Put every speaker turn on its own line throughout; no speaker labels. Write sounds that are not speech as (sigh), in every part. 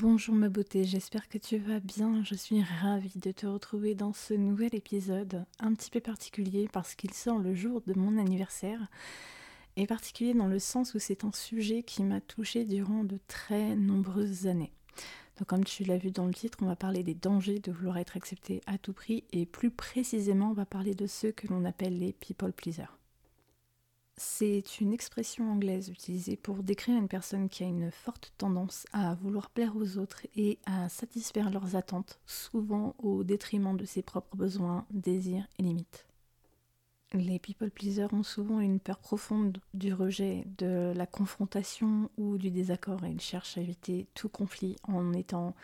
Bonjour ma beauté, j'espère que tu vas bien. Je suis ravie de te retrouver dans ce nouvel épisode un petit peu particulier parce qu'il sort le jour de mon anniversaire. Et particulier dans le sens où c'est un sujet qui m'a touchée durant de très nombreuses années. Donc comme tu l'as vu dans le titre, on va parler des dangers de vouloir être accepté à tout prix et plus précisément on va parler de ceux que l'on appelle les people pleasers. C'est une expression anglaise utilisée pour décrire une personne qui a une forte tendance à vouloir plaire aux autres et à satisfaire leurs attentes, souvent au détriment de ses propres besoins, désirs et limites. Les people pleasers ont souvent une peur profonde du rejet, de la confrontation ou du désaccord et ils cherchent à éviter tout conflit en étant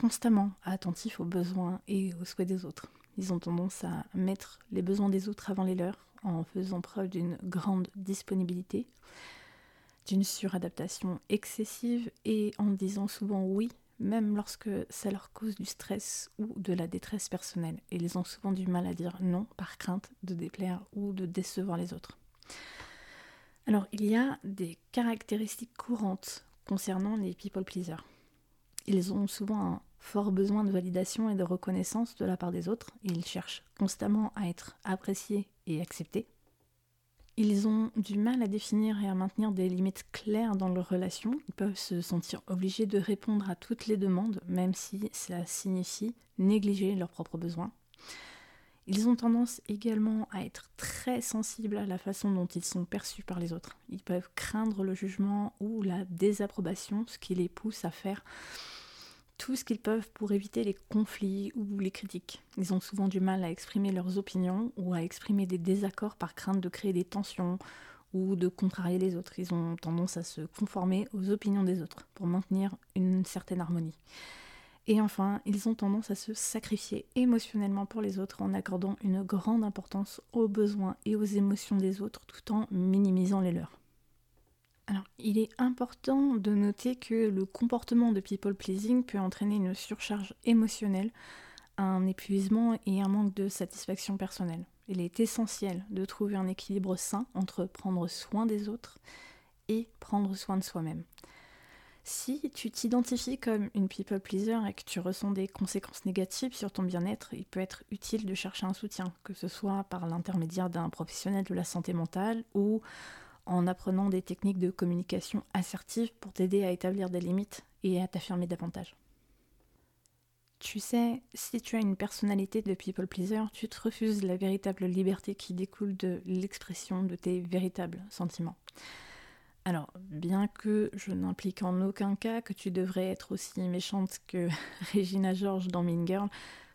constamment attentifs aux besoins et aux souhaits des autres. Ils ont tendance à mettre les besoins des autres avant les leurs en faisant preuve d'une grande disponibilité, d'une suradaptation excessive et en disant souvent oui, même lorsque ça leur cause du stress ou de la détresse personnelle. Et ils ont souvent du mal à dire non par crainte de déplaire ou de décevoir les autres. Alors, il y a des caractéristiques courantes concernant les people pleasers. Ils ont souvent un fort besoin de validation et de reconnaissance de la part des autres. Ils cherchent constamment à être appréciés et acceptés. Ils ont du mal à définir et à maintenir des limites claires dans leurs relations. Ils peuvent se sentir obligés de répondre à toutes les demandes, même si cela signifie négliger leurs propres besoins. Ils ont tendance également à être très sensibles à la façon dont ils sont perçus par les autres. Ils peuvent craindre le jugement ou la désapprobation, ce qui les pousse à faire tout ce qu'ils peuvent pour éviter les conflits ou les critiques. Ils ont souvent du mal à exprimer leurs opinions ou à exprimer des désaccords par crainte de créer des tensions ou de contrarier les autres. Ils ont tendance à se conformer aux opinions des autres pour maintenir une certaine harmonie. Et enfin, ils ont tendance à se sacrifier émotionnellement pour les autres en accordant une grande importance aux besoins et aux émotions des autres tout en minimisant les leurs. Alors, il est important de noter que le comportement de people pleasing peut entraîner une surcharge émotionnelle, un épuisement et un manque de satisfaction personnelle. Il est essentiel de trouver un équilibre sain entre prendre soin des autres et prendre soin de soi-même. Si tu t'identifies comme une people pleaser et que tu ressens des conséquences négatives sur ton bien-être, il peut être utile de chercher un soutien, que ce soit par l'intermédiaire d'un professionnel de la santé mentale ou en apprenant des techniques de communication assertive pour t'aider à établir des limites et à t'affirmer davantage. Tu sais, si tu as une personnalité de people pleaser, tu te refuses la véritable liberté qui découle de l'expression de tes véritables sentiments. Alors, bien que je n'implique en aucun cas que tu devrais être aussi méchante que (laughs) Regina George dans Mean Girl,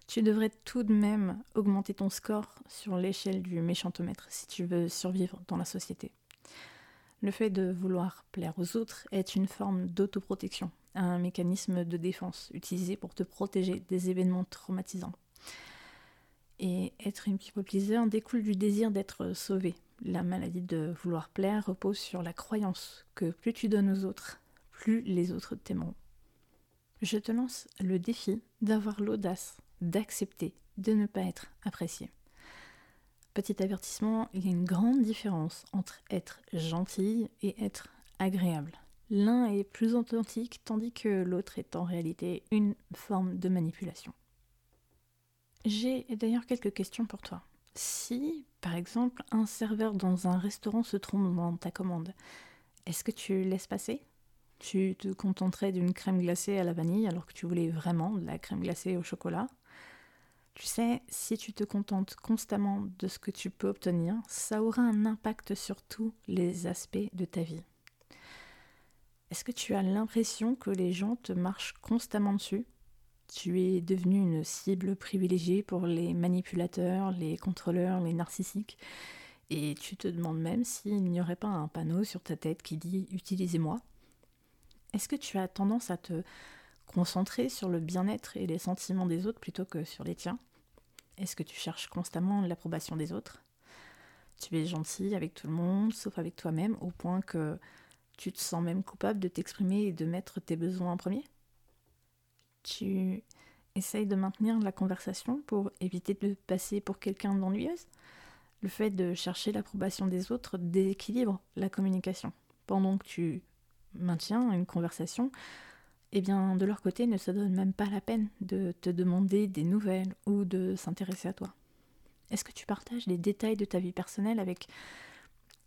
tu devrais tout de même augmenter ton score sur l'échelle du méchantomètre si tu veux survivre dans la société. Le fait de vouloir plaire aux autres est une forme d'autoprotection, un mécanisme de défense utilisé pour te protéger des événements traumatisants. Et être une people pleaser découle du désir d'être sauvé. La maladie de vouloir plaire repose sur la croyance que plus tu donnes aux autres, plus les autres t'aimeront. Je te lance le défi d'avoir l'audace d'accepter de ne pas être apprécié. Petit avertissement, il y a une grande différence entre être gentil et être agréable. L'un est plus authentique tandis que l'autre est en réalité une forme de manipulation. J'ai d'ailleurs quelques questions pour toi. Si, par exemple, un serveur dans un restaurant se trompe dans ta commande, est-ce que tu laisses passer? Tu te contenterais d'une crème glacée à la vanille alors que tu voulais vraiment de la crème glacée au chocolat? Tu sais, si tu te contentes constamment de ce que tu peux obtenir, ça aura un impact sur tous les aspects de ta vie. Est-ce que tu as l'impression que les gens te marchent constamment dessus? Tu es devenu une cible privilégiée pour les manipulateurs, les contrôleurs, les narcissiques, et tu te demandes même s'il n'y aurait pas un panneau sur ta tête qui dit Utilisez-moi Est-ce que tu as tendance à te concentrer sur le bien-être et les sentiments des autres plutôt que sur les tiens? Est-ce que tu cherches constamment l'approbation des autres? Tu es gentil avec tout le monde, sauf avec toi-même, au point que tu te sens même coupable de t'exprimer et de mettre tes besoins en premier? Tu essayes de maintenir la conversation pour éviter de passer pour quelqu'un d'ennuyeuse? Le fait de chercher l'approbation des autres déséquilibre la communication. Pendant que tu maintiens une conversation, eh bien de leur côté ne se donnent même pas la peine de te demander des nouvelles ou de s'intéresser à toi. Est-ce que tu partages les détails de ta vie personnelle avec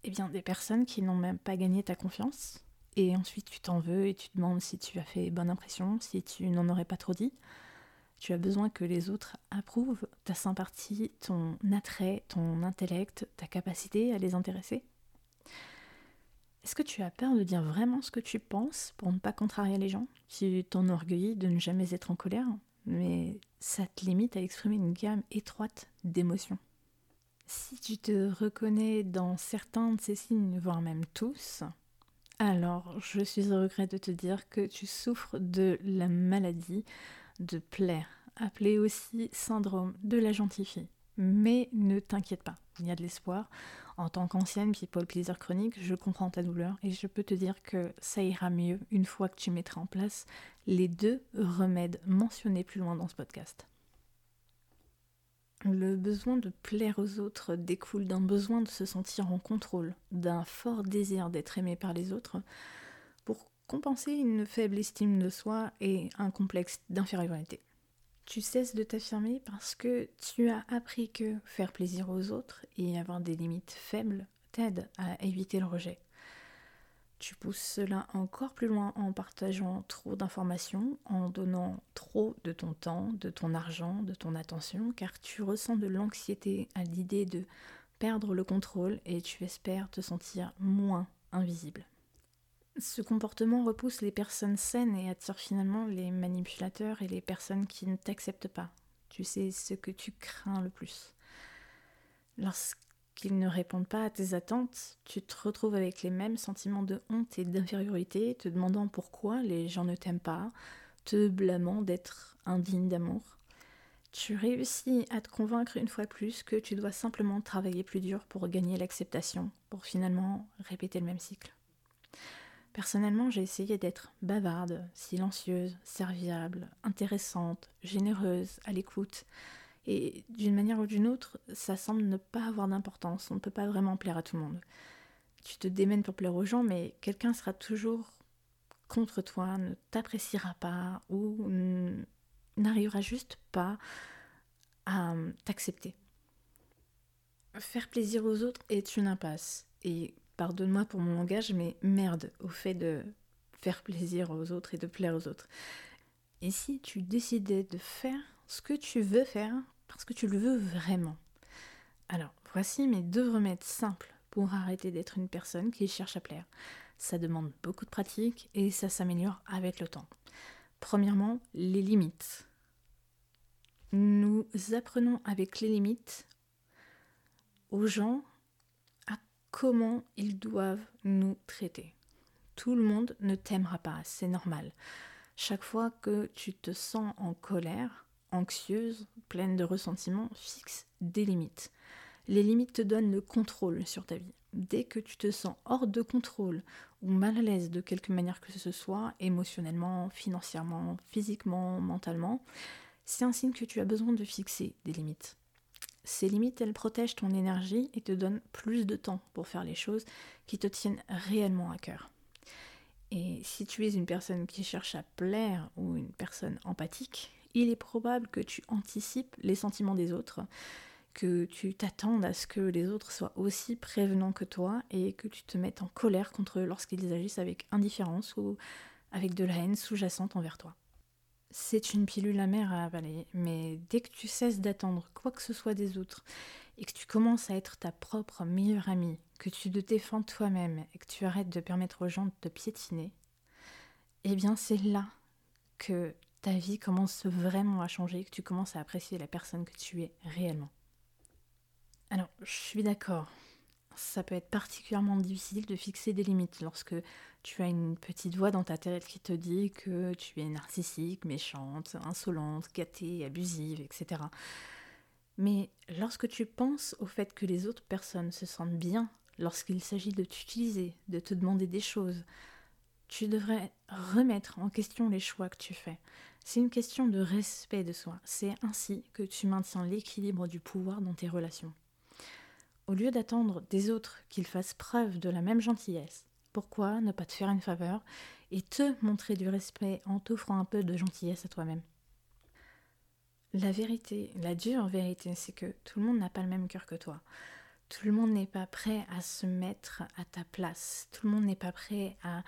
eh bien, des personnes qui n'ont même pas gagné ta confiance? Et ensuite tu t'en veux et tu demandes si tu as fait bonne impression, si tu n'en aurais pas trop dit? Tu as besoin que les autres approuvent ta sympathie, ton attrait, ton intellect, ta capacité à les intéresser? Est-ce que tu as peur de dire vraiment ce que tu penses pour ne pas contrarier les gens? Tu t'enorgueillis de ne jamais être en colère, mais ça te limite à exprimer une gamme étroite d'émotions. Si tu te reconnais dans certains de ces signes, voire même tous, alors je suis au regret de te dire que tu souffres de la maladie de plaire, appelé aussi syndrome de la gentille fille. Mais ne t'inquiète pas, il y a de l'espoir. En tant qu'ancienne people pleaser chronique, je comprends ta douleur et je peux te dire que ça ira mieux une fois que tu mettras en place les deux remèdes mentionnés plus loin dans ce podcast. Le besoin de plaire aux autres découle d'un besoin de se sentir en contrôle, d'un fort désir d'être aimé par les autres, pour compenser une faible estime de soi et un complexe d'infériorité. Tu cesses de t'affirmer parce que tu as appris que faire plaisir aux autres et avoir des limites faibles t'aide à éviter le rejet. Tu pousses cela encore plus loin en partageant trop d'informations, en donnant trop de ton temps, de ton argent, de ton attention, car tu ressens de l'anxiété à l'idée de perdre le contrôle et tu espères te sentir moins invisible. Ce comportement repousse les personnes saines et attire finalement les manipulateurs et les personnes qui ne t'acceptent pas. Tu sais ce que tu crains le plus. Lorsqu'ils ne répondent pas à tes attentes, tu te retrouves avec les mêmes sentiments de honte et d'infériorité, te demandant pourquoi les gens ne t'aiment pas, te blâmant d'être indigne d'amour. Tu réussis à te convaincre une fois plus que tu dois simplement travailler plus dur pour gagner l'acceptation, pour finalement répéter le même cycle. Personnellement, j'ai essayé d'être bavarde, silencieuse, serviable, intéressante, généreuse, à l'écoute. Et d'une manière ou d'une autre, ça semble ne pas avoir d'importance. On ne peut pas vraiment plaire à tout le monde. Tu te démènes pour plaire aux gens, mais quelqu'un sera toujours contre toi, ne t'appréciera pas ou n'arrivera juste pas à t'accepter. Faire plaisir aux autres est une impasse. Pardonne-moi pour mon langage, mais merde au fait de faire plaisir aux autres et de plaire aux autres. Et si tu décidais de faire ce que tu veux faire parce que tu le veux vraiment? Alors, voici mes deux remèdes simples pour arrêter d'être une personne qui cherche à plaire. Ça demande beaucoup de pratique et ça s'améliore avec le temps. Premièrement, les limites. Nous apprenons avec les limites aux gens comment ils doivent nous traiter. Tout le monde ne t'aimera pas, c'est normal. Chaque fois que tu te sens en colère, anxieuse, pleine de ressentiments, fixe des limites. Les limites te donnent le contrôle sur ta vie. Dès que tu te sens hors de contrôle ou mal à l'aise de quelque manière que ce soit, émotionnellement, financièrement, physiquement, mentalement, c'est un signe que tu as besoin de fixer des limites. Ces limites, elles protègent ton énergie et te donnent plus de temps pour faire les choses qui te tiennent réellement à cœur. Et si tu es une personne qui cherche à plaire ou une personne empathique, il est probable que tu anticipes les sentiments des autres, que tu t'attendes à ce que les autres soient aussi prévenants que toi et que tu te mettes en colère contre eux lorsqu'ils agissent avec indifférence ou avec de la haine sous-jacente envers toi. C'est une pilule amère à avaler, mais dès que tu cesses d'attendre quoi que ce soit des autres et que tu commences à être ta propre meilleure amie, que tu te défends toi-même et que tu arrêtes de permettre aux gens de te piétiner, eh bien c'est là que ta vie commence vraiment à changer, que tu commences à apprécier la personne que tu es réellement. Alors, je suis d'accord, ça peut être particulièrement difficile de fixer des limites lorsque tu as une petite voix dans ta tête qui te dit que tu es narcissique, méchante, insolente, gâtée, abusive, etc. Mais lorsque tu penses au fait que les autres personnes se sentent bien lorsqu'il s'agit de t'utiliser, de te demander des choses, tu devrais remettre en question les choix que tu fais. C'est une question de respect de soi. C'est ainsi que tu maintiens l'équilibre du pouvoir dans tes relations. Au lieu d'attendre des autres qu'ils fassent preuve de la même gentillesse, pourquoi ne pas te faire une faveur et te montrer du respect en t'offrant un peu de gentillesse à toi-même? La vérité, la dure vérité, c'est que tout le monde n'a pas le même cœur que toi. Tout le monde n'est pas prêt à se mettre à ta place. Tout le monde n'est pas prêt à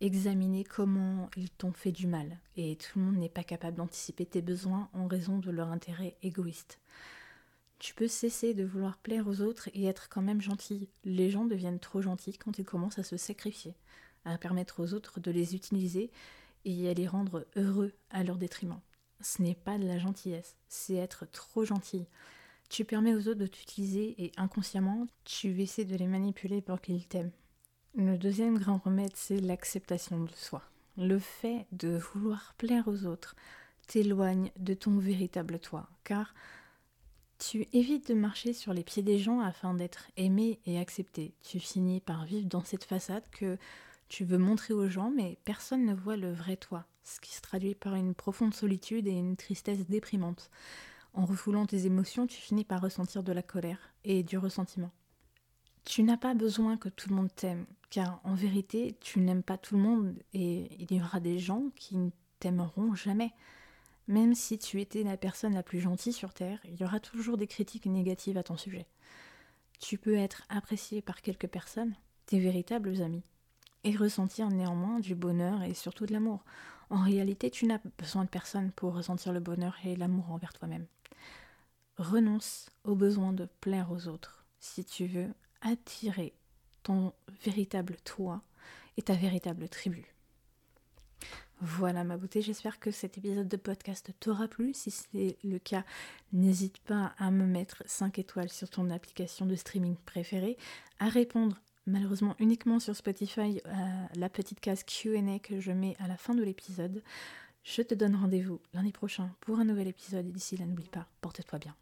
examiner comment ils t'ont fait du mal. Et tout le monde n'est pas capable d'anticiper tes besoins en raison de leur intérêt égoïste. Tu peux cesser de vouloir plaire aux autres et être quand même gentil. Les gens deviennent trop gentils quand ils commencent à se sacrifier, à permettre aux autres de les utiliser et à les rendre heureux à leur détriment. Ce n'est pas de la gentillesse, c'est être trop gentil. Tu permets aux autres de t'utiliser et inconsciemment, tu essaies de les manipuler pour qu'ils t'aiment. Le deuxième grand remède, c'est l'acceptation de soi. Le fait de vouloir plaire aux autres t'éloigne de ton véritable toi, car tu évites de marcher sur les pieds des gens afin d'être aimé et accepté. Tu finis par vivre dans cette façade que tu veux montrer aux gens, mais personne ne voit le vrai toi, ce qui se traduit par une profonde solitude et une tristesse déprimante. En refoulant tes émotions, tu finis par ressentir de la colère et du ressentiment. Tu n'as pas besoin que tout le monde t'aime, car en vérité, tu n'aimes pas tout le monde et il y aura des gens qui ne t'aimeront jamais. Même si tu étais la personne la plus gentille sur Terre, il y aura toujours des critiques négatives à ton sujet. Tu peux être apprécié par quelques personnes, tes véritables amis, et ressentir néanmoins du bonheur et surtout de l'amour. En réalité, tu n'as besoin de personne pour ressentir le bonheur et l'amour envers toi-même. Renonce au besoin de plaire aux autres si tu veux attirer ton véritable toi et ta véritable tribu. Voilà ma beauté, j'espère que cet épisode de podcast t'aura plu. Si c'est le cas, n'hésite pas à me mettre 5 étoiles sur ton application de streaming préférée, à répondre malheureusement uniquement sur Spotify à la petite case QA que je mets à la fin de l'épisode. Je te donne rendez-vous lundi prochain pour un nouvel épisode et d'ici là n'oublie pas, porte-toi bien.